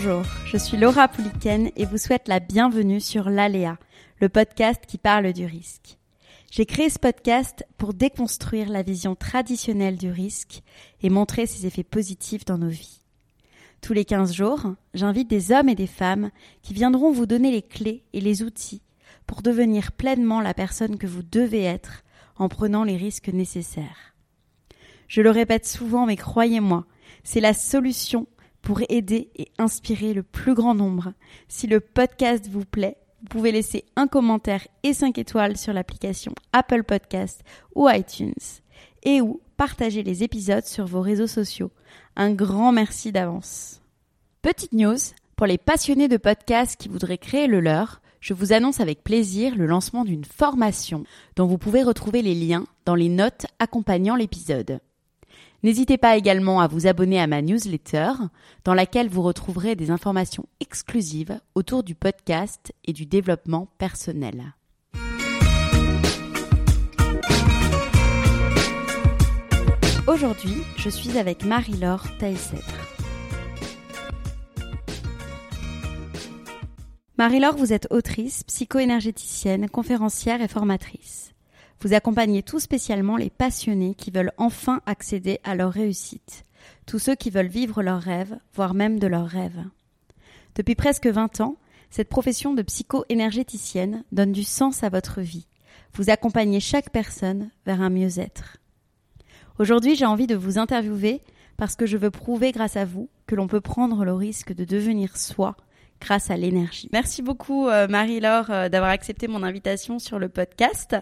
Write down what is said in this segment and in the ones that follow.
Bonjour, je suis Laura Pouliken et vous souhaite la bienvenue sur l'Aléa, le podcast qui parle du risque. J'ai créé ce podcast pour déconstruire la vision traditionnelle du risque et montrer ses effets positifs dans nos vies. Tous les 15 jours, j'invite des hommes et des femmes qui viendront vous donner les clés et les outils pour devenir pleinement la personne que vous devez être en prenant les risques nécessaires. Je le répète souvent, mais croyez-moi, c'est la solution pour aider et inspirer le plus grand nombre. Si le podcast vous plaît, vous pouvez laisser un commentaire et 5 étoiles sur l'application Apple Podcast ou iTunes et ou partager les épisodes sur vos réseaux sociaux. Un grand merci d'avance. Petite news, pour les passionnés de podcasts qui voudraient créer le leur, je vous annonce avec plaisir le lancement d'une formation dont vous pouvez retrouver les liens dans les notes accompagnant l'épisode. N'hésitez pas également à vous abonner à ma newsletter dans laquelle vous retrouverez des informations exclusives autour du podcast et du développement personnel. Aujourd'hui, je suis avec Marie-Laure Taïsètre. Marie-Laure, vous êtes autrice, psycho-énergéticienne, conférencière et formatrice. Vous accompagnez tout spécialement les passionnés qui veulent enfin accéder à leur réussite, tous ceux qui veulent vivre leurs rêves, voire même de leurs rêves. Depuis presque 20 ans, cette profession de psycho-énergéticienne donne du sens à votre vie. Vous accompagnez chaque personne vers un mieux-être. Aujourd'hui, j'ai envie de vous interviewer parce que je veux prouver grâce à vous que l'on peut prendre le risque de devenir soi grâce à l'énergie. Merci beaucoup euh, Marie-Laure euh, d'avoir accepté mon invitation sur le podcast.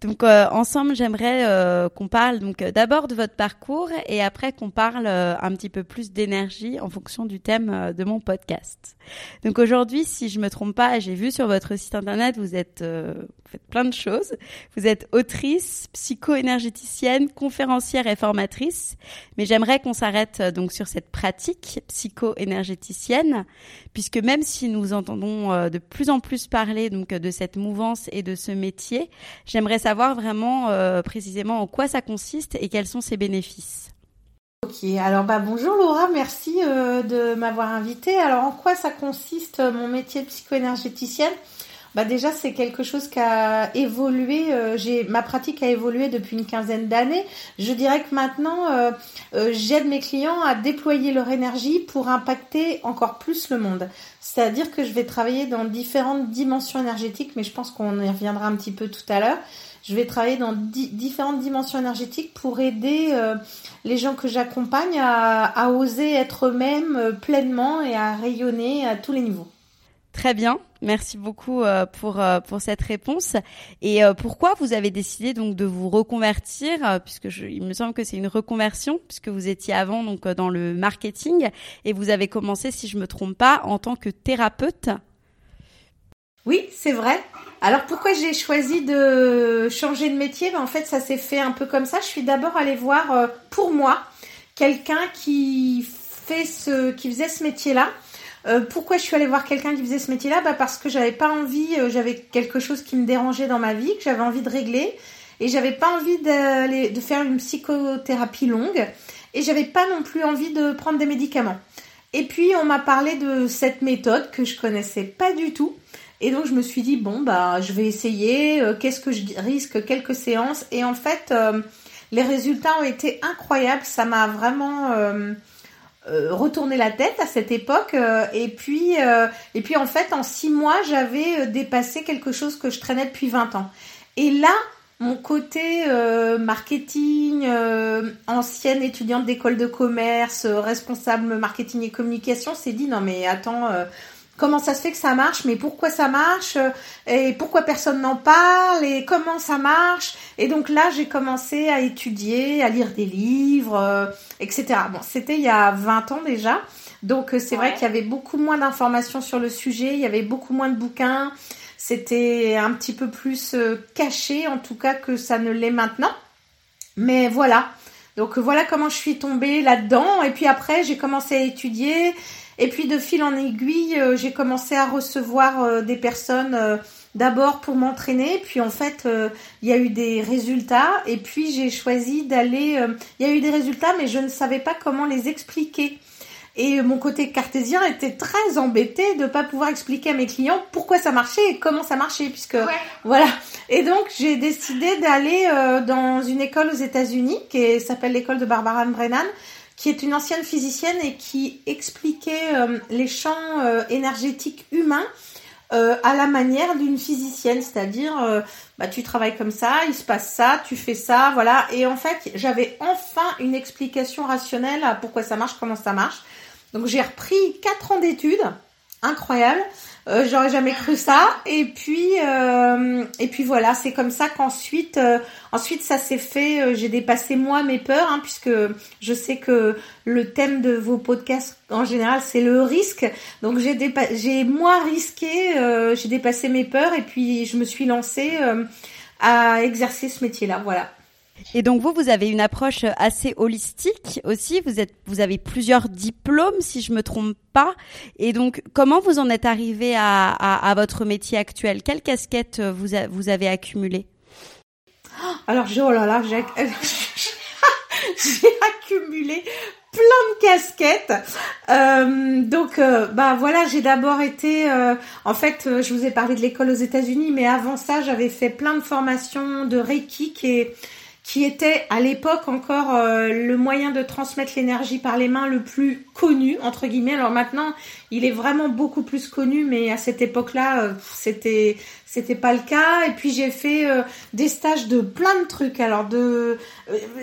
Donc euh, ensemble, j'aimerais qu'on parle donc d'abord de votre parcours et après qu'on parle un petit peu plus d'énergie en fonction du thème de mon podcast. Donc aujourd'hui, si je me trompe pas, j'ai vu sur votre site internet, vous êtes vous faites plein de choses. Vous êtes autrice, psycho-énergéticienne, conférencière et formatrice. Mais j'aimerais qu'on s'arrête donc sur cette pratique psycho-énergéticienne, puisque même si nous entendons euh, de plus en plus parler donc de cette mouvance et de ce métier, j'aimerais savoir vraiment euh, précisément en quoi ça consiste et quels sont ses bénéfices. Ok, alors bah bonjour Laura, merci euh, de m'avoir invitée. Alors en quoi ça consiste mon métier de psycho-énergéticienne? Bah déjà c'est quelque chose qui a évolué. Euh, ma pratique a évolué depuis une quinzaine d'années. Je dirais que maintenant euh, euh, j'aide mes clients à déployer leur énergie pour impacter encore plus le monde. C'est-à-dire que je vais travailler dans différentes dimensions énergétiques, mais je pense qu'on y reviendra un petit peu tout à l'heure. Je vais travailler dans différentes dimensions énergétiques pour aider les gens que j'accompagne à, à oser être eux-mêmes pleinement et à rayonner à tous les niveaux. Très bien. Merci beaucoup euh, pour euh, pour cette réponse. Et euh, pourquoi vous avez décidé donc de vous reconvertir puisque je, il me semble que c'est une reconversion puisque vous étiez avant donc dans le marketing et vous avez commencé si je me trompe pas en tant que thérapeute? Oui, c'est vrai. Alors pourquoi j'ai choisi de changer de métier? Ben, En fait, ça s'est fait un peu comme ça. Je suis d'abord allée voir pour moi quelqu'un qui faisait ce métier-là euh, pourquoi je suis allée voir quelqu'un qui faisait ce métier-là? Bah Parce que j'avais pas envie, euh, j'avais quelque chose qui me dérangeait dans ma vie, que j'avais envie de régler. Et j'avais pas envie de faire une psychothérapie longue. Et j'avais pas non plus envie de prendre des médicaments. Et puis on m'a parlé de cette méthode que je connaissais pas du tout. Et donc je me suis dit bon bah je vais essayer. Euh, qu'est-ce que je risque Quelques séances. Et en fait les résultats ont été incroyables. Ça m'a vraiment euh, retourner la tête à cette époque euh, et puis euh, et puis en fait en six mois j'avais dépassé quelque chose que je traînais depuis 20 ans et là mon côté marketing ancienne étudiante d'école de commerce responsable marketing et communication s'est dit non mais attends comment ça se fait que ça marche, mais pourquoi ça marche, euh, et pourquoi personne n'en parle, et comment ça marche. Et donc là, j'ai commencé à étudier, à lire des livres, euh, etc. Bon, c'était il y a 20 ans déjà. Donc c'est vrai qu'il y avait beaucoup moins d'informations sur le sujet, il y avait beaucoup moins de bouquins, c'était un petit peu plus caché en tout cas que ça ne l'est maintenant. Mais voilà, donc voilà comment je suis tombée là-dedans. Et puis après, j'ai commencé à étudier. Et puis de fil en aiguille, euh, j'ai commencé à recevoir euh, des personnes euh, d'abord pour m'entraîner. Puis en fait, il y a eu des résultats. Et puis j'ai choisi d'aller... Il y a eu des résultats, mais je ne savais pas comment les expliquer. Et mon côté cartésien était très embêté de ne pas pouvoir expliquer à mes clients pourquoi ça marchait et comment ça marchait, puisque voilà. Et donc j'ai décidé d'aller euh, dans une école aux États-Unis qui s'appelle l'école de Barbara Brennan, qui est une ancienne physicienne et qui expliquait euh, les champs euh, énergétiques humains à la manière d'une physicienne, c'est-à-dire bah tu travailles comme ça, il se passe ça, tu fais ça, voilà. Et en fait, j'avais enfin une explication rationnelle à pourquoi ça marche, comment ça marche. Donc j'ai repris 4 ans d'études, incroyable. Euh, j'aurais jamais cru ça. Et puis euh, et puis voilà, c'est comme ça qu'ensuite euh, ensuite ça s'est fait. j'ai dépassé moi mes peurs, hein, puisque je sais que le thème de vos podcasts en général c'est le risque. Donc j'ai j'ai moins risqué, j'ai dépassé mes peurs et puis je me suis lancée à exercer ce métier-là. Voilà. Et donc vous, vous avez une approche assez holistique aussi. Vous êtes, vous avez plusieurs diplômes, si je me trompe pas. Et donc, comment vous en êtes arrivé à, votre métier actuel? Quelle casquette vous, vous avez accumulé Alors, oh là là, j'ai accumulé plein de casquettes. Euh, donc, euh, bah voilà, j'ai d'abord été, euh, en fait, je vous ai parlé de l'école aux États-Unis, mais avant ça, j'avais fait plein de formations de Reiki qui qui était à l'époque encore euh, le moyen de transmettre l'énergie par les mains le plus connu entre guillemets. Alors maintenant, il est vraiment beaucoup plus connu, mais à cette époque-là, euh, c'était c'était pas le cas. Et puis j'ai fait euh, des stages de plein de trucs. Alors de,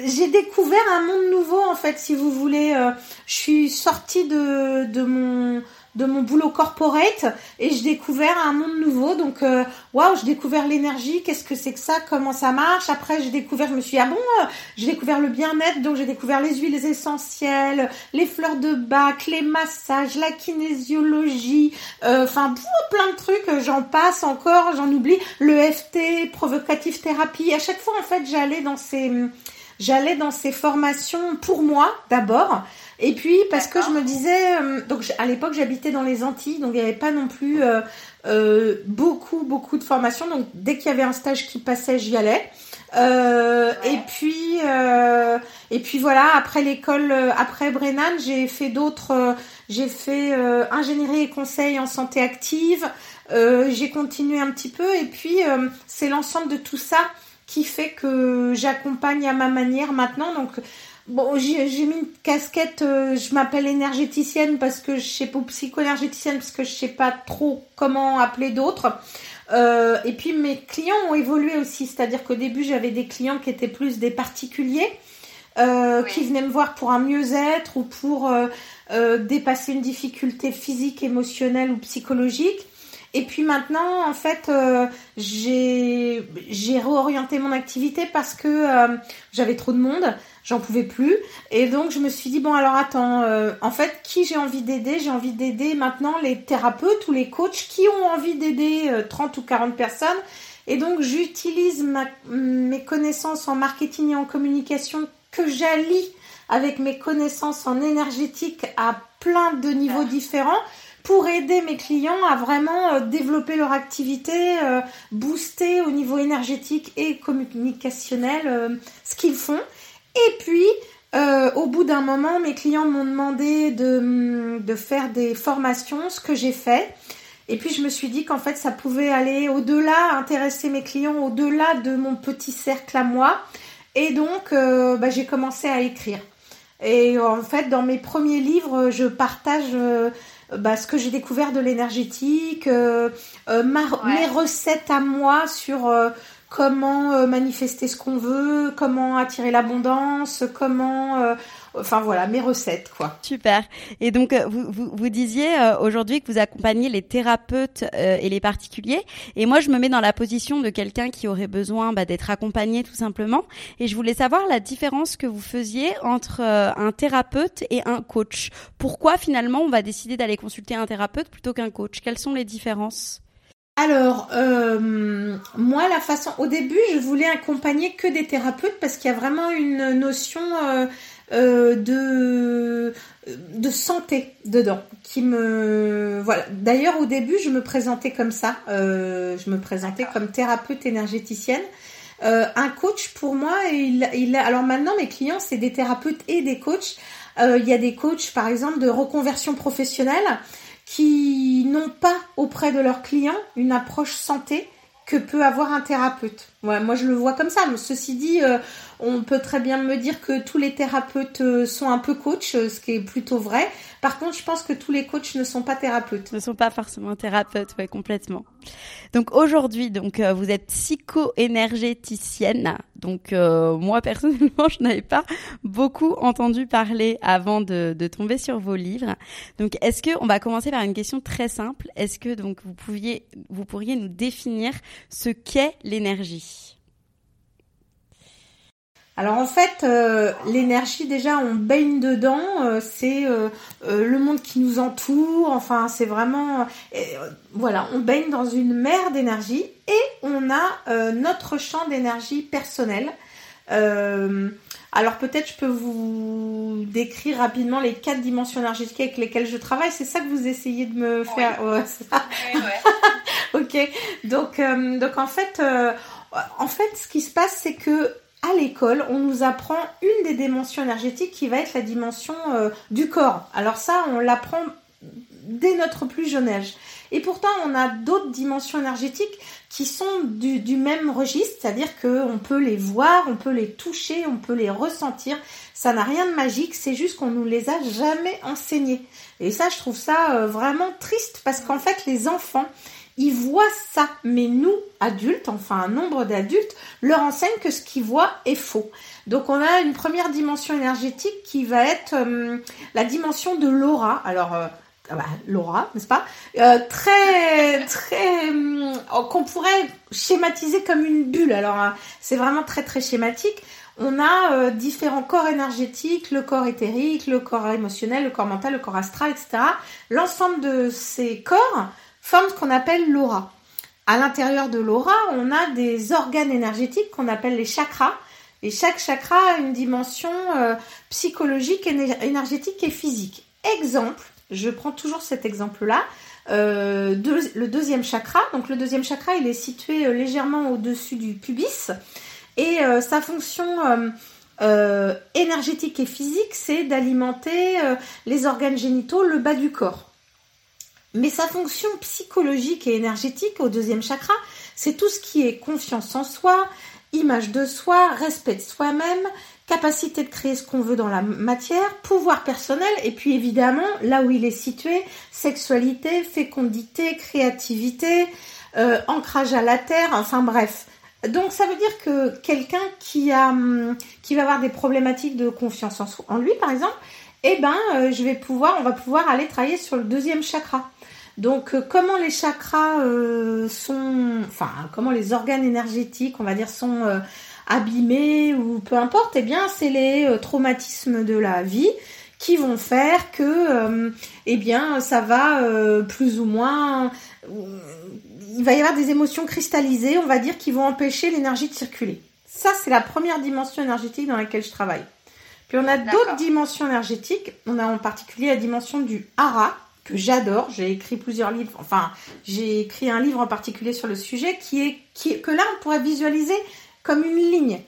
j'ai découvert un monde nouveau en fait, si vous voulez. je suis sortie de de mon de mon boulot corporate et j'ai découvert un monde nouveau. Donc, euh, waouh, j'ai découvert l'énergie, qu'est-ce que c'est que ça, comment ça marche. Après, j'ai découvert, je me suis dit, ah bon, euh, j'ai découvert le bien-être, donc j'ai découvert les huiles essentielles, les fleurs de bac, les massages, la kinésiologie, euh, enfin, plein de trucs, j'en passe encore, j'en oublie. Le FT, provocative thérapie. À chaque fois, en fait, j'allais dans ces, j'allais dans ces formations pour moi, d'abord. Et puis parce que je me disais, euh, donc à l'époque j'habitais dans les Antilles, donc il n'y avait pas non plus euh, euh, beaucoup beaucoup de formations. Donc dès qu'il y avait un stage qui passait, j'y allais. Et puis et puis voilà. Après l'école, après Brennan, j'ai fait d'autres. j'ai fait ingénierie et conseil en santé active. j'ai continué un petit peu et puis c'est l'ensemble de tout ça qui fait que j'accompagne à ma manière maintenant. Donc Bon, j'ai mis une casquette, euh, je m'appelle énergéticienne parce que je sais pas, psycho-énergéticienne parce que je sais pas trop comment appeler d'autres. Euh, et puis mes clients ont évolué aussi, c'est-à-dire qu'au début j'avais des clients qui étaient plus des particuliers, euh, qui venaient me voir pour un mieux-être ou pour dépasser une difficulté physique, émotionnelle ou psychologique. Et puis maintenant, en fait, j'ai réorienté mon activité parce que j'avais trop de monde j'en pouvais plus. Et donc je me suis dit bon alors attends, euh, en fait qui j'ai envie d'aider? J'ai envie d'aider maintenant les thérapeutes ou les coachs qui ont envie d'aider 30 euh, ou 40 personnes. Et donc j'utilise mes connaissances en marketing et en communication que j'allie avec mes connaissances en énergétique à plein de niveaux différents pour aider mes clients à vraiment euh, développer leur activité, booster au niveau énergétique et communicationnel ce qu'ils font. Et puis, euh, au bout d'un moment, mes clients m'ont demandé de, de, faire des formations, ce que j'ai fait. Et puis je me suis dit qu'en fait ça pouvait aller au-delà, intéresser mes clients au-delà de mon petit cercle à moi. Et donc euh, bah, j'ai commencé à écrire. Et en fait dans mes premiers livres, je partage euh, bah, ce que j'ai découvert de l'énergétique, mes recettes à moi sur comment euh, manifester ce qu'on veut, comment attirer l'abondance, comment euh, enfin voilà, mes recettes quoi. Super. Et donc euh, vous, vous, vous disiez euh, aujourd'hui que vous accompagnez les thérapeutes euh, et les particuliers. Et moi, je me mets dans la position de quelqu'un qui aurait besoin bah, d'être accompagné tout simplement. Et je voulais savoir la différence que vous faisiez entre un thérapeute et un coach. Pourquoi finalement on va décider d'aller consulter un thérapeute plutôt qu'un coach? Quelles sont les différences? Alors, euh, moi, la façon, au début, je voulais accompagner que des thérapeutes parce qu'il y a vraiment une notion euh, euh, de de santé dedans qui me voilà. D'ailleurs, au début, je me présentais comme ça. je me présentais comme thérapeute énergéticienne. un coach, pour moi, il, il alors maintenant, mes clients, c'est des thérapeutes et des coachs. il y a des coachs, par exemple, de reconversion professionnelle qui n'ont pas auprès de leurs clients une approche santé que peut avoir un thérapeute. Moi je le vois comme ça. Ceci dit, euh, on peut très bien me dire que tous les thérapeutes euh, sont un peu coachs, euh, ce qui est plutôt vrai. Par contre, je pense que tous les coachs ne sont pas thérapeutes. Ne sont pas forcément thérapeutes, ouais, complètement. Donc aujourd'hui, donc vous êtes psycho-énergéticienne. Donc moi personnellement, je n'avais pas beaucoup entendu parler avant de, de tomber sur vos livres. Donc est-ce que on va commencer par une question très simple Est-ce que donc vous pouviez, vous pourriez nous définir ce qu'est l'énergie? Alors en fait, euh, l'énergie déjà, on baigne dedans. Euh, c'est euh, le monde qui nous entoure. Enfin, c'est vraiment, voilà, on baigne dans une mer d'énergie et on a notre champ d'énergie personnel. alors peut-être je peux vous décrire rapidement les quatre dimensions énergétiques avec lesquelles je travaille. C'est ça que vous essayez de me faire. ok. Donc donc en fait, en fait, ce qui se passe, c'est que à l'école, on nous apprend une des dimensions énergétiques qui va être la dimension euh, du corps. Alors ça, on l'apprend dès notre plus jeune âge. Et pourtant, on a d'autres dimensions énergétiques qui sont du, même registre, c'est-à-dire qu'on peut les voir, on peut les toucher, on peut les ressentir. Ça n'a rien de magique, c'est juste qu'on nous les a jamais enseignés. Et ça, je trouve ça euh, vraiment triste parce qu'en fait, les enfants, ils voient ça, mais nous, adultes, enfin un nombre d'adultes, leur enseignent que ce qu'ils voient est faux. Donc on a une première dimension énergétique qui va être euh, la dimension de l'aura. Alors euh, ah bah, l'aura, n'est-ce pas? Euh, Très, très, qu'on pourrait schématiser comme une bulle. Alors hein, c'est vraiment très très schématique. On a différents corps énergétiques, le corps éthérique, le corps émotionnel, le corps mental, le corps astral, etc. L'ensemble de ces corps forme ce qu'on appelle l'aura. À l'intérieur de l'aura, on a des organes énergétiques qu'on appelle les chakras. Et chaque chakra a une dimension euh, psychologique, énergétique et physique. Exemple, je prends toujours cet exemple-là. Euh, le deuxième chakra. Donc le deuxième chakra, il est situé euh, légèrement au-dessus du pubis. Et sa fonction énergétique et physique, c'est d'alimenter les organes génitaux, le bas du corps. Mais sa fonction psychologique et énergétique au deuxième chakra, c'est tout ce qui est confiance en soi, image de soi, respect de soi-même, capacité de créer ce qu'on veut dans la matière, pouvoir personnel, et puis évidemment, là où il est situé, sexualité, fécondité, créativité, euh, ancrage à la terre, enfin bref. Donc ça veut dire que quelqu'un qui hum, va avoir des problématiques de confiance en, en lui par exemple, eh ben euh, je vais pouvoir on va pouvoir aller travailler sur le deuxième chakra. Donc, euh, comment les chakras euh, sont, enfin, comment les organes énergétiques, on va dire, sont euh, abîmés ou peu importe, eh bien, c'est les traumatismes de la vie qui vont faire que, eh bien, ça va plus ou moins, il va y avoir des émotions cristallisées, on va dire, qui vont empêcher l'énergie de circuler. Ça, c'est la première dimension énergétique dans laquelle je travaille. Puis on a d'autres dimensions énergétiques. On a en particulier la dimension du hara, que j'adore. J'ai écrit plusieurs livres. Enfin, j'ai écrit un livre en particulier sur le sujet qui est, qui, que là, on pourrait visualiser comme une ligne.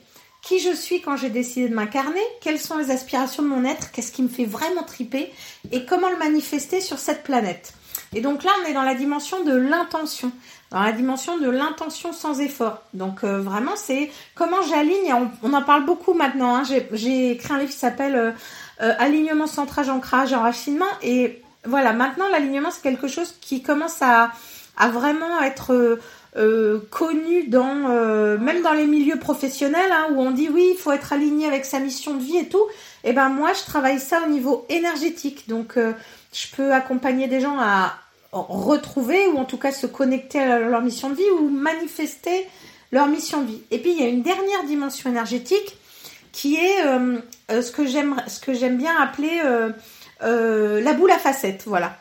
Qui je suis quand j'ai décidé de m'incarner? Quelles sont les aspirations de mon être? Qu'est-ce qui me fait vraiment triper? Et comment le manifester sur cette planète? Et donc là, on est dans la dimension de l'intention. Dans la dimension de l'intention sans effort. Donc euh, vraiment, c'est comment j'aligne. On, en parle beaucoup maintenant. Hein. J'ai écrit un livre qui s'appelle euh, euh, Alignement, centrage, ancrage, enracinement. Et voilà, maintenant l'alignement c'est quelque chose qui commence à, vraiment être euh, connu dans euh, même dans les milieux professionnels hein, où on dit oui, il faut être aligné avec sa mission de vie et tout. Et eh ben moi, je travaille ça au niveau énergétique. Donc euh, je peux accompagner des gens à retrouver ou en tout cas se connecter à leur mission de vie ou manifester leur mission de vie. Et puis il y a une dernière dimension énergétique qui est ce que j'aime bien appeler la boule à facettes. Voilà.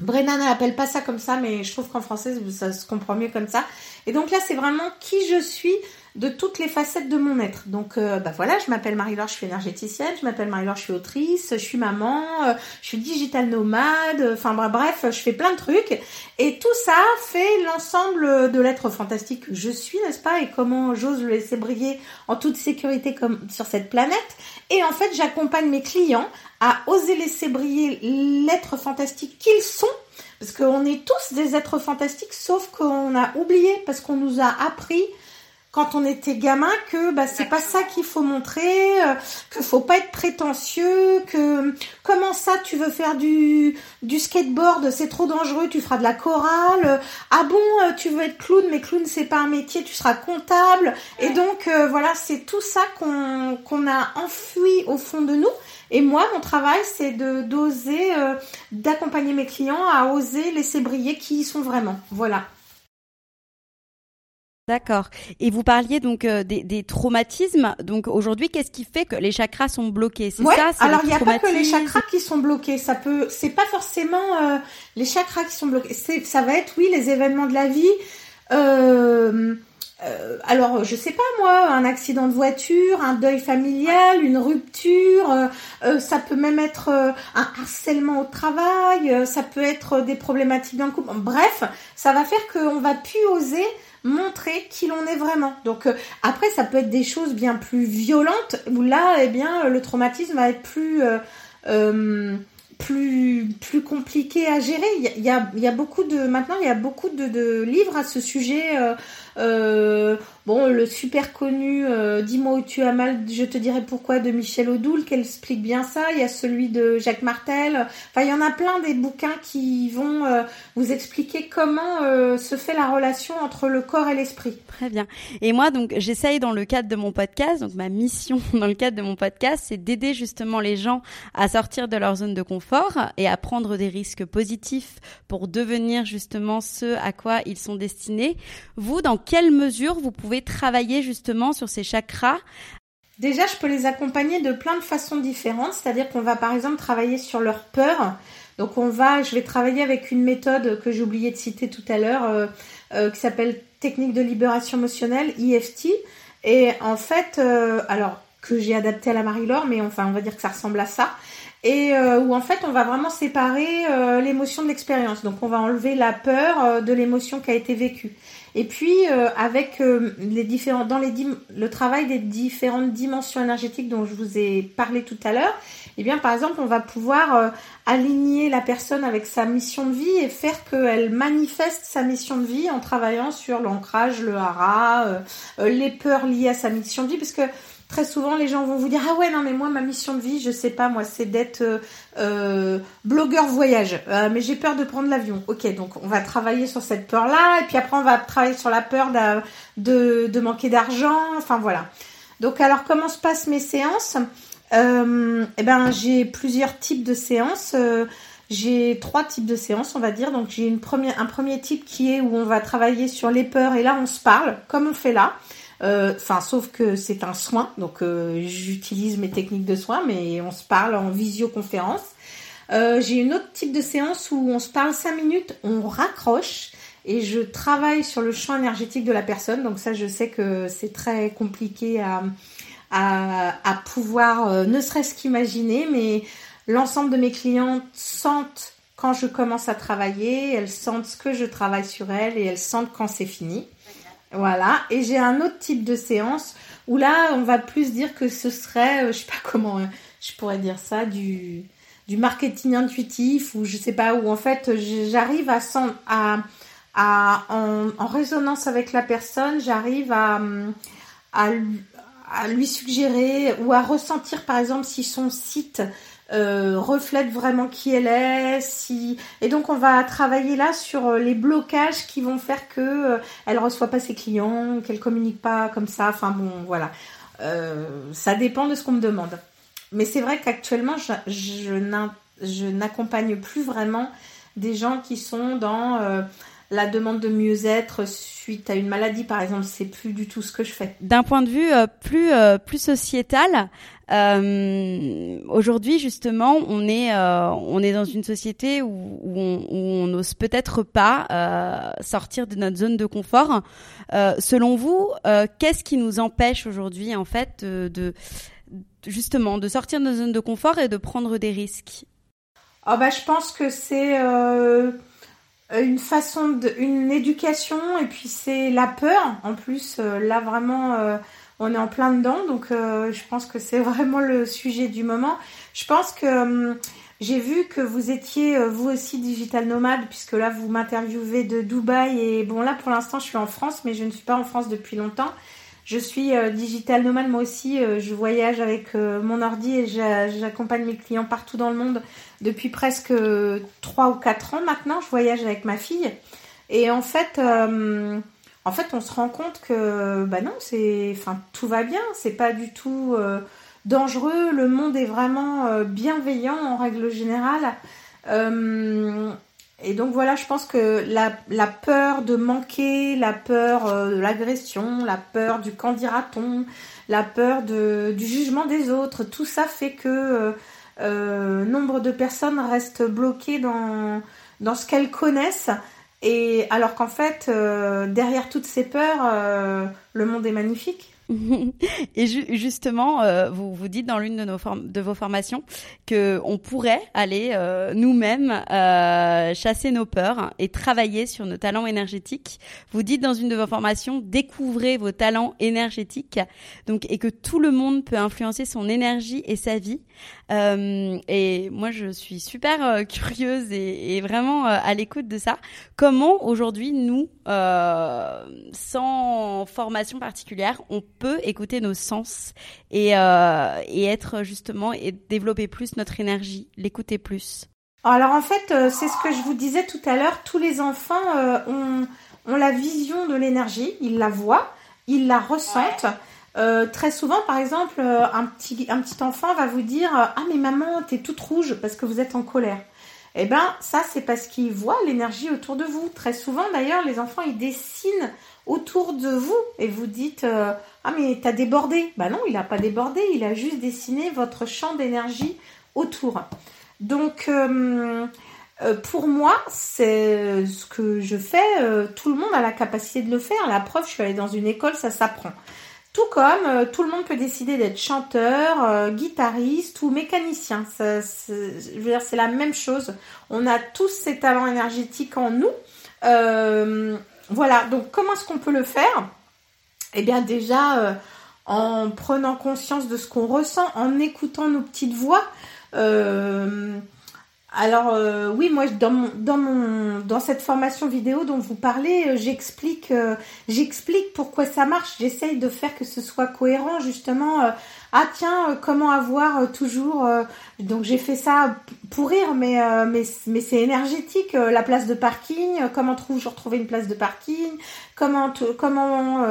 Brennan n'appelle pas ça comme ça, mais je trouve qu'en français, ça se comprend mieux comme ça. Et donc là, c'est vraiment qui je suis de toutes les facettes de mon être. Donc, euh, bah voilà, je m'appelle Marie-Laure, je suis énergéticienne, je m'appelle Marie-Laure, je suis autrice, je suis maman, euh, je suis digital nomade, enfin bref, je fais plein de trucs. Et tout ça fait l'ensemble de l'être fantastique que je suis, n'est-ce pas? Et comment j'ose le laisser briller en toute sécurité sur cette planète. Et en fait, j'accompagne mes clients à oser laisser briller l'être fantastique qu'ils sont parce qu'on est tous des êtres fantastiques, sauf qu'on a oublié, parce qu'on nous a appris quand on était gamin que bah c'est pas ça qu'il faut montrer, euh, que faut pas être prétentieux, que comment ça tu veux faire du du skateboard, c'est trop dangereux, tu feras de la chorale. Ah bon, euh, tu veux être clown, mais clown c'est pas un métier, tu seras comptable. Et donc euh, voilà, c'est tout ça qu'on qu'on a enfoui au fond de nous. Et moi, mon travail, c'est de d'oser d'accompagner mes clients à oser laisser briller qui ils sont vraiment. Voilà. D'accord. Et vous parliez donc euh, des, traumatismes. Donc aujourd'hui, qu'est-ce qui fait que les chakras sont bloqués? C'est ça Alors il n'y a pas que les chakras qui sont bloqués. Ça peut, c'est pas forcément euh, les chakras qui sont bloqués. Ça va être oui les événements de la vie. Euh, alors, je sais pas moi, un accident de voiture, un deuil familial, une rupture, ça peut même être un harcèlement au travail, ça peut être des problématiques dans le couple. Bref, ça va faire qu'on va plus oser montrer qui l'on est vraiment. Donc euh, après, ça peut être des choses bien plus violentes où là, eh bien, le traumatisme va être plus euh, euh, plus plus compliqué à gérer. Il y a, beaucoup de maintenant, il y a beaucoup de livres à ce sujet. Euh, bon, le super connu euh, Dis-moi où tu as mal, je te dirai pourquoi de Michel Odoul, qui explique bien ça. Il y a celui de Jacques Martel. Enfin, il y en a plein des bouquins qui vont euh, vous expliquer comment se fait la relation entre le corps et l'esprit. Très bien. Et moi, donc, j'essaye dans le cadre de mon podcast, donc ma mission dans le cadre de mon podcast, c'est d'aider justement les gens à sortir de leur zone de confort et à prendre des risques positifs pour devenir justement ce à quoi ils sont destinés. Vous, dans quelle mesure vous pouvez travailler justement sur ces chakras? Déjà, je peux les accompagner de plein de façons différentes. C'est-à-dire qu'on va par exemple travailler sur leur peur. Donc on va, je vais travailler avec une méthode que j'ai oublié de citer tout à l'heure, euh, euh, qui s'appelle technique de libération émotionnelle, EFT. Et en fait, euh, alors que j'ai adapté à la Marie-Laure, mais enfin on va dire que ça ressemble à ça. Et où en fait on va vraiment séparer l'émotion de l'expérience. Donc on va enlever la peur de l'émotion qui a été vécue. Et puis euh, avec euh, les différents dans les le travail des différentes dimensions énergétiques dont je vous ai parlé tout à l'heure, eh bien par exemple on va pouvoir euh, aligner la personne avec sa mission de vie et faire qu'elle manifeste sa mission de vie en travaillant sur l'ancrage, le hara, les peurs liées à sa mission de vie, parce que très souvent les gens vont vous dire ah ouais non mais moi ma mission de vie je sais pas moi c'est d'être euh, euh, blogueur voyage euh, mais j'ai peur de prendre l'avion ok donc on va travailler sur cette peur là et puis après on va travailler sur la peur de, manquer d'argent enfin voilà donc alors comment se passent mes séances? Eh ben j'ai plusieurs types de séances j'ai trois types de séances, on va dire. Donc j'ai un premier type qui est où on va travailler sur les peurs et là on se parle, comme on fait là. Euh, enfin, sauf que c'est un soin, donc euh, j'utilise mes techniques de soin, mais on se parle en visioconférence. Euh, j'ai une autre type de séance où on se parle cinq minutes, on raccroche et je travaille sur le champ énergétique de la personne. Donc ça, je sais que c'est très compliqué à, à, à pouvoir, ne serait-ce qu'imaginer, mais l'ensemble de mes clientes sentent quand je commence à travailler, elles sentent ce que je travaille sur elles et elles sentent quand c'est fini. Voilà. Et j'ai un autre type de séance où là, on va plus dire que ce serait, euh, je sais pas comment euh, je pourrais dire ça, du, du marketing intuitif ou je sais pas, où en fait, j'arrive à, en, résonance avec la personne, j'arrive à lui suggérer ou à ressentir par exemple si son site reflète vraiment qui elle est, si et donc on va travailler là sur les blocages qui vont faire que elle reçoit pas ses clients, qu'elle communique pas comme ça. Enfin bon, voilà, ça dépend de ce qu'on me demande. Mais c'est vrai qu'actuellement, je, n'accompagne plus vraiment des gens qui sont dans euh, la demande de mieux-être suite à une maladie, par exemple. C'est plus du tout ce que je fais. D'un point de vue euh, plus euh, plus sociétal, aujourd'hui justement, on est on est dans une société où, on n'ose peut-être pas sortir de notre zone de confort. selon vous, qu'est-ce qui nous empêche aujourd'hui en fait de justement de sortir de nos zones de confort et de prendre des risques? Oh bah, Je pense que c'est euh, une façon, de, une éducation et puis c'est la peur. En plus, euh, là vraiment, euh, on est en plein dedans, donc je pense que c'est vraiment le sujet du moment. Je pense que hum, j'ai vu que vous étiez vous aussi digital nomade puisque là vous m'interviewez de Dubaï et bon là pour l'instant je suis en France mais je ne suis pas en France depuis longtemps. Je suis euh, digital nomade moi aussi. Euh, je voyage avec euh, mon ordi et j'accompagne mes clients partout dans le monde depuis presque 3 ou 4 ans maintenant. Je voyage avec ma fille. Et en fait, en fait, on se rend compte que bah non, c'est, enfin, tout va bien. C'est pas du tout dangereux. Le monde est vraiment bienveillant en règle générale. Et donc voilà, je pense que la, peur de manquer, la peur euh, de l'agression, la peur du qu'en dira-t-on, la peur du jugement des autres, tout ça fait que euh, euh, nombre de personnes restent bloquées dans, dans ce qu'elles connaissent. Et alors qu'en fait, derrière toutes ces peurs, le monde est magnifique. Et justement, euh, vous vous dites dans l'une de, nos de vos formations que on pourrait aller euh, nous-mêmes euh, chasser nos peurs et travailler sur nos talents énergétiques. Vous dites dans une de vos formations découvrez vos talents énergétiques, donc et que tout le monde peut influencer son énergie et sa vie. Et moi, je suis super curieuse et, vraiment à l'écoute de ça. Comment aujourd'hui nous, sans formation particulière, on peut écouter nos sens et, euh, être justement et développer plus notre énergie, l'écouter plus? Alors en fait, euh, c'est ce que je vous disais tout à l'heure, tous les enfants euh, ont, la vision de l'énergie, ils la voient, ils la ressentent. Très souvent, par exemple, un petit, un petit enfant va vous dire Ah, mais maman, t'es toute rouge parce que vous êtes en colère. Eh bien, ça, c'est parce qu'il voit l'énergie autour de vous. Très souvent, d'ailleurs, les enfants, ils dessinent autour de vous et vous dites euh, Ah, mais t'as débordé. Bah non, il n'a pas débordé, il a juste dessiné votre champ d'énergie autour. Donc, euh, euh, pour moi, c'est ce que je fais. tout le monde a la capacité de le faire. La preuve, je suis allée dans une école, ça s'apprend. Tout comme tout le monde peut décider d'être chanteur, guitariste ou mécanicien. je veux dire, c'est la même chose. On a tous ces talents énergétiques en nous. Voilà, donc comment est-ce qu'on peut le faire? Eh bien déjà euh, en prenant conscience de ce qu'on ressent, en écoutant nos petites voix. Euh, alors euh, oui, moi dans mon, dans mon dans cette formation vidéo dont vous parlez, j'explique j'explique pourquoi ça marche. J'essaye de faire que ce soit cohérent justement ah tiens, euh, comment avoir euh, toujours euh, donc j'ai fait ça pour rire mais c'est énergétique la place de parking, comment toujours trouver une place de parking, comment comment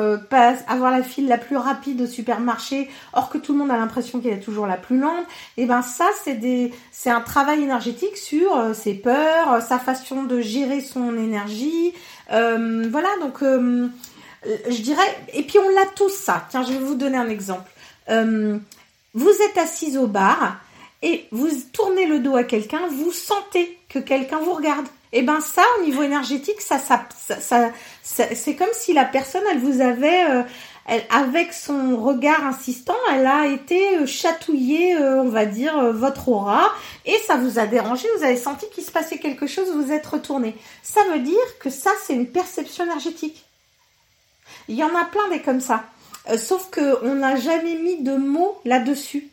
avoir la file la plus rapide au supermarché or que tout le monde a l'impression qu'elle est toujours la plus lente. Et eh ben ça c'est des c'est un travail énergétique sur ses peurs, sa façon de gérer son énergie. voilà donc je dirais et puis on l'a tous ça. Tiens, je vais vous donner un exemple. Euh, vous êtes assise au bar et vous tournez le dos à quelqu'un, vous sentez que quelqu'un vous regarde. Et eh ben ça, au niveau énergétique, c'est comme si la personne, elle vous avait, euh, avec son regard insistant, elle a été euh, chatouillée, on va dire, votre aura, et ça vous a dérangé. Vous avez senti qu'il se passait quelque chose, vous êtes retourné. Ça veut dire que ça, c'est une perception énergétique. Il y en a plein des comme ça. Euh, sauf qu'on n'a jamais mis de mots là-dessus.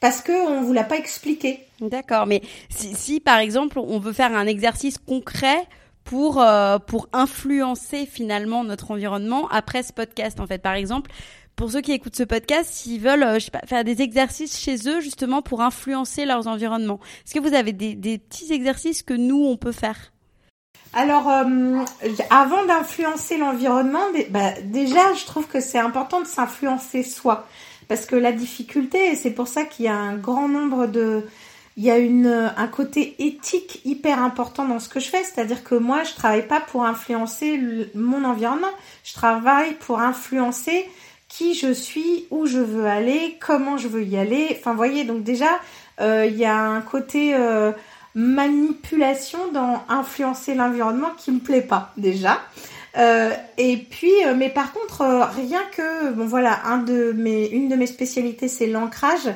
Parce qu'on ne vous l'a pas expliqué. D'accord, mais si, par exemple on veut faire un exercice concret pour, euh, pour influencer finalement notre environnement après ce podcast, en fait, par exemple, pour ceux qui écoutent ce podcast, s'ils veulent, je sais pas, faire des exercices chez eux justement pour influencer leurs environnements. Est-ce que vous avez des, des petits exercices que nous on peut faire? Alors, avant d'influencer l'environnement, bah, déjà, je trouve que c'est important de s'influencer soi. Parce que la difficulté, et c'est pour ça qu'il y a un grand nombre de, il y a une, un côté éthique hyper important dans ce que je fais, c'est-à-dire que moi, je travaille pas pour influencer mon environnement, je travaille pour influencer qui je suis, où je veux aller, comment je veux y aller. Enfin, voyez, donc déjà, euh, il y a un côté euh, manipulation dans influencer l'environnement qui me plaît pas déjà. Euh, et puis, mais par contre, rien que, bon voilà, un de mes, une de mes spécialités, c'est l'ancrage.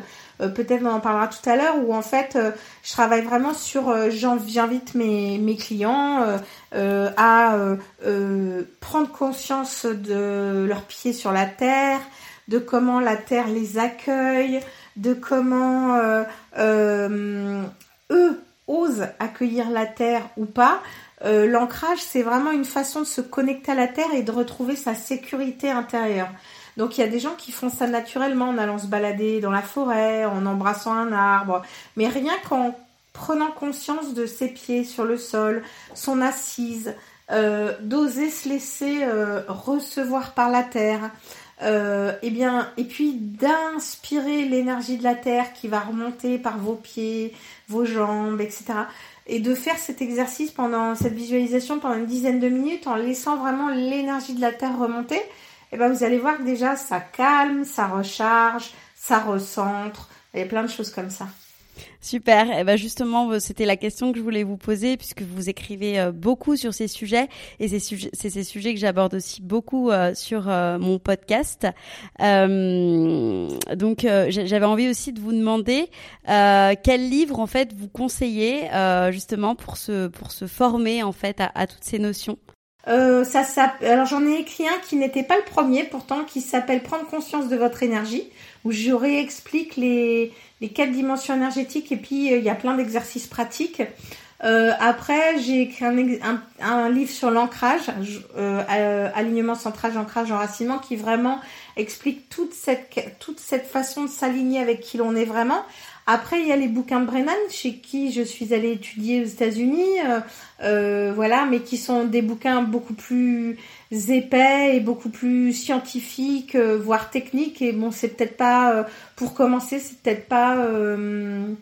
Euh, peut-être on en parlera tout à l'heure, où en fait euh, je travaille vraiment sur, euh, j'invite mes, mes clients à prendre conscience de leurs pieds sur la terre, de comment la terre les accueille, de comment eux osent accueillir la terre ou pas. L'ancrage, c'est vraiment une façon de se connecter à la terre et de retrouver sa sécurité intérieure. Donc il y a des gens qui font ça naturellement en allant se balader dans la forêt, en embrassant un arbre, mais rien qu'en prenant conscience de ses pieds sur le sol, son assise, euh, d'oser se laisser euh, recevoir par la terre. Euh, et bien, et puis d'inspirer l'énergie de la terre qui va remonter par vos pieds, vos jambes, etc. Et de faire cet exercice pendant cette visualisation pendant une dizaine de minutes en laissant vraiment l'énergie de la terre remonter et eh ben vous allez voir que déjà ça calme, ça recharge, ça recentre, il y a plein de choses comme ça. Super. Et eh ben justement, euh, c'était la question que je voulais vous poser puisque vous écrivez euh, beaucoup sur ces sujets et c'est ces sujets que j'aborde aussi beaucoup euh, sur mon podcast. donc j'avais envie aussi de vous demander quel livre en fait vous conseillez justement pour se pour se former en fait à toutes ces notions? Euh, ça, alors j'en ai écrit un qui n'était pas le premier pourtant, qui s'appelle Prendre conscience de votre énergie, où je réexplique les, les quatre dimensions énergétiques et puis euh, il y a plein d'exercices pratiques. Euh, après, j'ai écrit un, un, livre sur l'ancrage, euh, alignement, centrage, ancrage, enracinement, qui vraiment explique toute cette, toute cette façon de s'aligner avec qui l'on est vraiment. Après, il y a les bouquins de Brennan, chez qui je suis allée étudier aux États-Unis, euh, euh, voilà, mais qui sont des bouquins beaucoup plus épais et beaucoup plus scientifiques, euh, voire techniques. Et bon, c'est peut-être pas, pour commencer, c'est peut-être pas euh,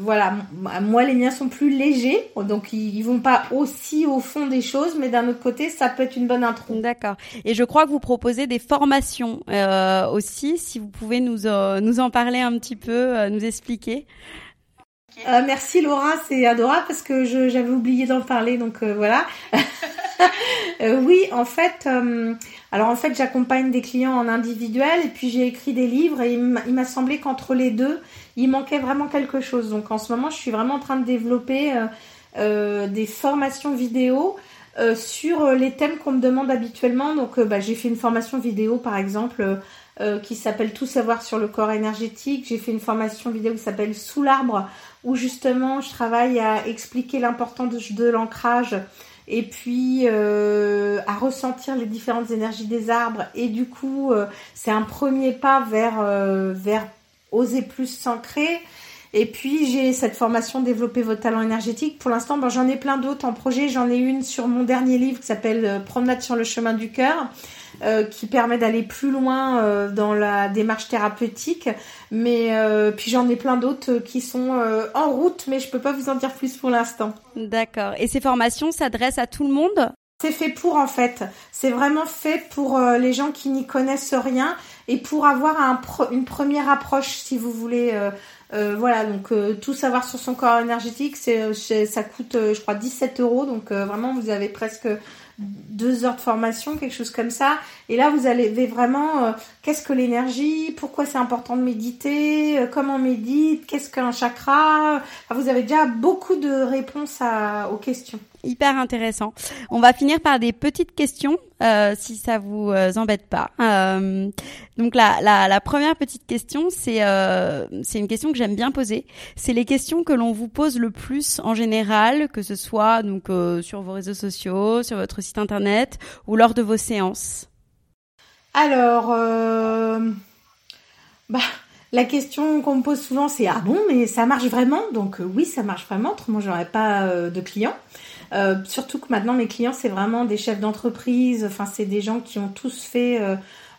voilà, moi les miens sont plus légers, donc ils, vont pas aussi au fond des choses, mais d'un autre côté, ça peut être une bonne intro. D'accord. Et je crois que vous proposez des formations euh, aussi, si vous pouvez nous euh, nous en parler un petit peu, nous expliquer. Merci Laura, c'est adorable parce que j'avais oublié d'en parler, donc voilà. oui, en fait, alors en fait, j'accompagne des clients en individuel et puis j'ai écrit des livres et il m'a semblé qu'entre les deux, il manquait vraiment quelque chose. Donc en ce moment, je suis vraiment en train de développer euh, euh, des formations vidéo euh, sur les thèmes qu'on me demande habituellement. Donc bah, j'ai fait une formation vidéo par exemple qui s'appelle Tout savoir sur le corps énergétique. J'ai fait une formation vidéo qui s'appelle Sous l'arbre où justement je travaille à expliquer l'importance de, l'ancrage et puis à ressentir les différentes énergies des arbres et du coup c'est un premier pas vers vers Oser plus s'ancrer. Et puis j'ai cette formation développer votre talent énergétique. Pour l'instant, ben, j'en ai plein d'autres en projet. J'en ai une sur mon dernier livre qui s'appelle euh, Promenade sur le chemin du cœur, euh, qui permet d'aller plus loin euh, dans la démarche thérapeutique. Mais puis j'en ai plein d'autres qui sont en route, mais je peux pas vous en dire plus pour l'instant. D'accord. Et ces formations s'adressent à tout le monde? C'est fait pour en fait. C'est vraiment fait pour les gens qui n'y connaissent rien et pour avoir un une première approche, si vous voulez. Euh, euh, voilà, donc euh, tout savoir sur son corps énergétique, c'est, ça coûte, je crois, 17 euros. Donc vraiment, vous avez presque deux heures de formation, quelque chose comme ça. Et là, vous allez vraiment, qu'est-ce que l'énergie, pourquoi c'est important de méditer, comment on médite, qu'est-ce qu'un chakra? vous avez déjà beaucoup de réponses aux questions hyper intéressant. On va finir par des petites questions, euh, si ça vous euh, embête pas. Euh, donc la, première petite question, c'est une question que j'aime bien poser. C'est les questions que l'on vous pose le plus en général, que ce soit sur vos réseaux sociaux, sur votre site internet ou lors de vos séances. Alors, bah, la question qu'on me pose souvent, c'est ah bon, mais ça marche vraiment? Donc oui, ça marche vraiment. Autrement, j'aurais pas de clients. Surtout que maintenant, mes clients, c'est vraiment des chefs d'entreprise. Enfin, c'est des gens qui ont tous fait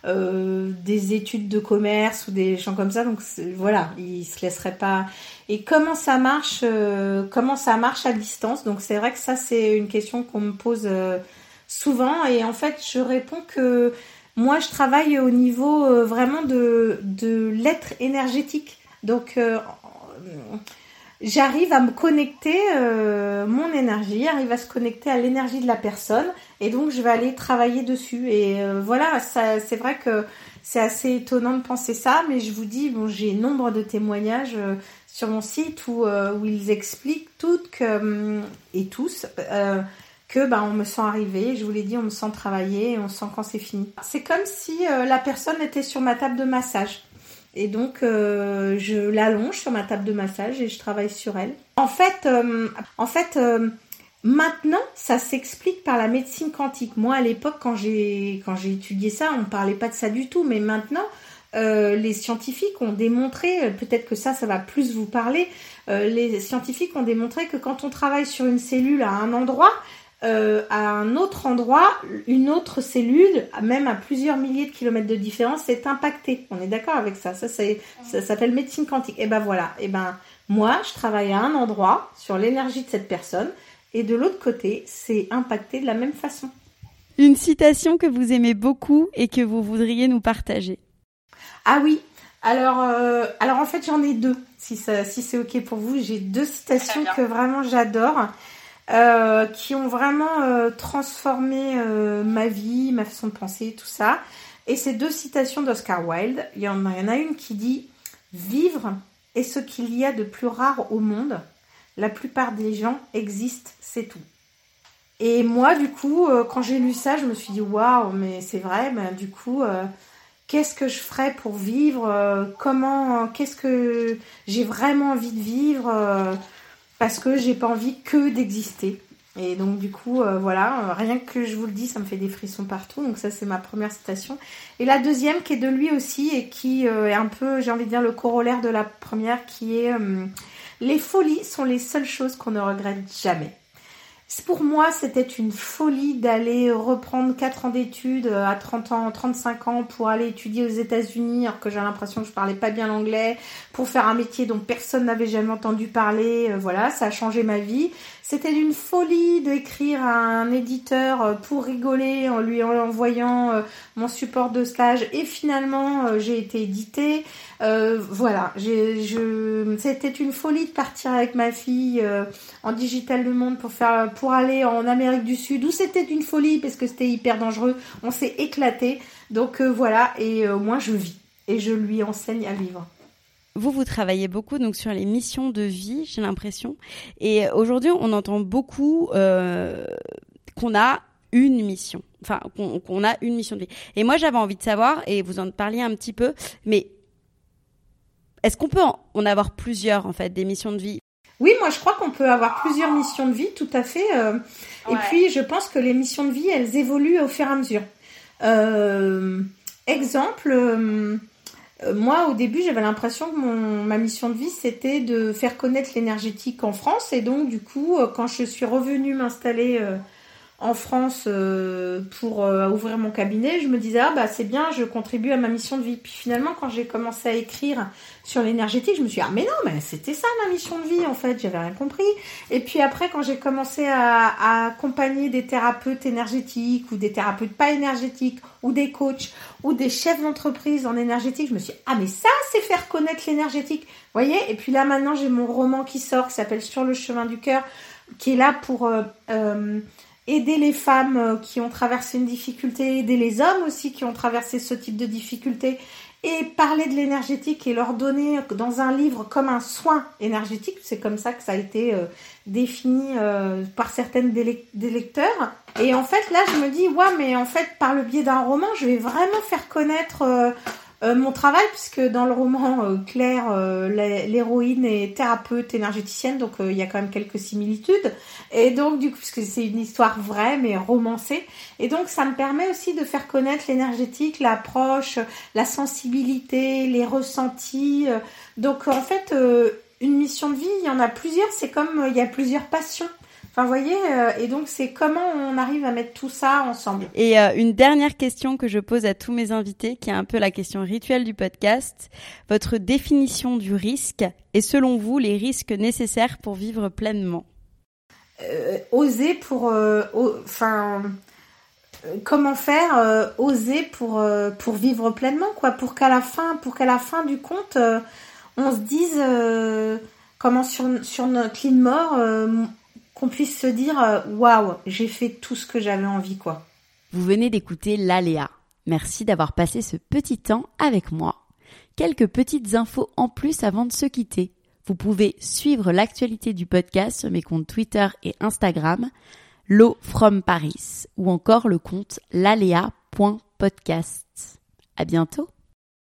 euh, des études de commerce ou des gens comme ça. Donc voilà, ils se laisseraient pas. Et comment ça marche euh, Comment ça marche à distance? Donc c'est vrai que ça c'est une question qu'on me pose euh, souvent et en fait je réponds que moi je travaille au niveau vraiment de de l'être énergétique. Donc j'arrive à me connecter, euh, mon énergie arrive à se connecter à l'énergie de la personne et donc je vais aller travailler dessus. Et euh, voilà, c'est vrai que c'est assez étonnant de penser ça, mais je vous dis, bon, j'ai nombre de témoignages euh, sur mon site où, où ils expliquent toutes que, et tous que ben, on me sent arriver, je vous l'ai dit, on me sent travailler, on sent quand c'est fini. C'est comme si la personne était sur ma table de massage. Et donc, euh, je l'allonge sur ma table de massage et je travaille sur elle. En fait, euh, en fait euh, maintenant, ça s'explique par la médecine quantique. Moi, à l'époque, quand j'ai, quand j'ai étudié ça, on ne parlait pas de ça du tout. Mais maintenant, les scientifiques ont démontré, peut-être que ça, ça va plus vous parler, les scientifiques ont démontré que quand on travaille sur une cellule à un endroit, euh, à un autre endroit, une autre cellule, même à plusieurs milliers de kilomètres de différence, est impactée. On est d'accord avec ça. Ça, ça s'appelle médecine quantique. Et ben voilà. Et ben moi, je travaille à un endroit sur l'énergie de cette personne, et de l'autre côté, c'est impacté de la même façon. Une citation que vous aimez beaucoup et que vous voudriez nous partager. Ah oui. Alors, euh, alors en fait, j'en ai deux. Si, si c'est ok pour vous, j'ai deux citations que vraiment j'adore. Euh, qui ont vraiment euh, transformé euh, ma vie, ma façon de penser, tout ça. Et ces deux citations d'Oscar Wilde, il y, en a, une qui dit Vivre est ce qu'il y a de plus rare au monde. La plupart des gens existent, c'est tout. Et moi, du coup, quand j'ai lu ça, je me suis dit waouh, mais c'est vrai. Ben, du coup, qu'est-ce que je ferais pour vivre Comment Qu'est-ce que j'ai vraiment envie de vivre parce que j'ai pas envie que d'exister. Et donc du coup, euh, voilà, rien que je vous le dis, ça me fait des frissons partout. Donc ça, c'est ma première citation. Et la deuxième, qui est de lui aussi, et qui euh, est un peu, j'ai envie de dire, le corollaire de la première, qui est euh, Les folies sont les seules choses qu'on ne regrette jamais. Pour moi, c'était une folie d'aller reprendre 4 ans d'études euh, à 30 ans, 35 ans pour aller étudier aux États-Unis alors que j'ai l'impression que je parlais pas bien l'anglais, pour faire un métier dont personne n'avait jamais entendu parler. Euh, voilà, ça a changé ma vie. C'était une folie d'écrire à un éditeur euh, pour rigoler en lui envoyant mon support de stage et finalement j'ai été éditée. Euh, voilà, c'était une folie de partir avec ma fille euh, en digital le monde pour aller en Amérique du Sud, où c'était une folie parce que c'était hyper dangereux. On s'est éclaté, donc euh, voilà. Et moi, je vis et je lui enseigne à vivre. Vous, vous travaillez beaucoup donc sur les missions de vie, j'ai l'impression. Et aujourd'hui, on entend beaucoup qu'on a une mission. Enfin, qu'on a une mission de vie. Et moi, j'avais envie de savoir, et vous en parliez un petit peu, mais est-ce qu'on peut en avoir plusieurs, en fait, des missions de vie? Oui, moi, je crois qu'on peut avoir plusieurs missions de vie, tout à fait. Euh. Et puis, je pense que les missions de vie, elles évoluent au fur et à mesure. Euh, exemple, euh, moi, au début, j'avais l'impression que ma mission de vie, c'était de faire connaître l'énergétique en France. Et donc, du coup, quand je suis revenue m'installer en France euh, pour euh, ouvrir mon cabinet, je me disais ah bah c'est bien, je contribue à ma mission de vie. Puis finalement quand j'ai commencé à écrire sur l'énergétique, je me suis dit ah mais non mais c'était ça ma mission de vie en fait, j'avais rien compris. Et puis après quand j'ai commencé à, accompagner des thérapeutes énergétiques ou des thérapeutes pas énergétiques ou des coachs ou des chefs d'entreprise en énergétique, je me suis dit, ah mais ça c'est faire connaître l'énergétique. Voyez? Et puis là maintenant j'ai mon roman qui sort qui s'appelle Sur le chemin du cœur qui est là pour euh, aider les femmes euh, qui ont traversé une difficulté, aider les hommes aussi qui ont traversé ce type de difficulté et parler de l'énergétique et leur donner dans un livre comme un soin énergétique. C'est comme ça que ça a été euh, défini euh, par certaines des, lecteurs. Et en fait, là, je me dis, ouais, mais en fait, par le biais d'un roman, je vais vraiment faire connaître euh, mon travail, puisque dans le roman, euh, Claire, euh, l'héroïne est thérapeute énergéticienne, donc il y a quand même quelques similitudes. Et donc, du coup, puisque c'est une histoire vraie, mais romancée, et donc ça me permet aussi de faire connaître l'énergétique, l'approche, la sensibilité, les ressentis. Donc, en fait, une mission de vie, il y en a plusieurs, c'est comme il y a plusieurs passions. Enfin, vous voyez, euh, et donc c'est comment on arrive à mettre tout ça ensemble? Et euh, une dernière question que je pose à tous mes invités, qui est un peu la question rituelle du podcast. Votre définition du risque et selon vous les risques nécessaires pour vivre pleinement? Euh, Oser pour, enfin, comment faire Oser pour pour vivre pleinement, quoi, pour qu'à la fin, pour qu'à la fin du compte, on se dise comment sur sur notre ligne mort qu'on puisse se dire euh, waouh, j'ai fait tout ce que j'avais envie quoi. Vous venez d'écouter l'Aléa. Merci d'avoir passé ce petit temps avec moi. Quelques petites infos en plus avant de se quitter. Vous pouvez suivre l'actualité du podcast sur mes comptes Twitter et Instagram, L'eau from Paris, ou encore le compte l'alea.podcast. À bientôt!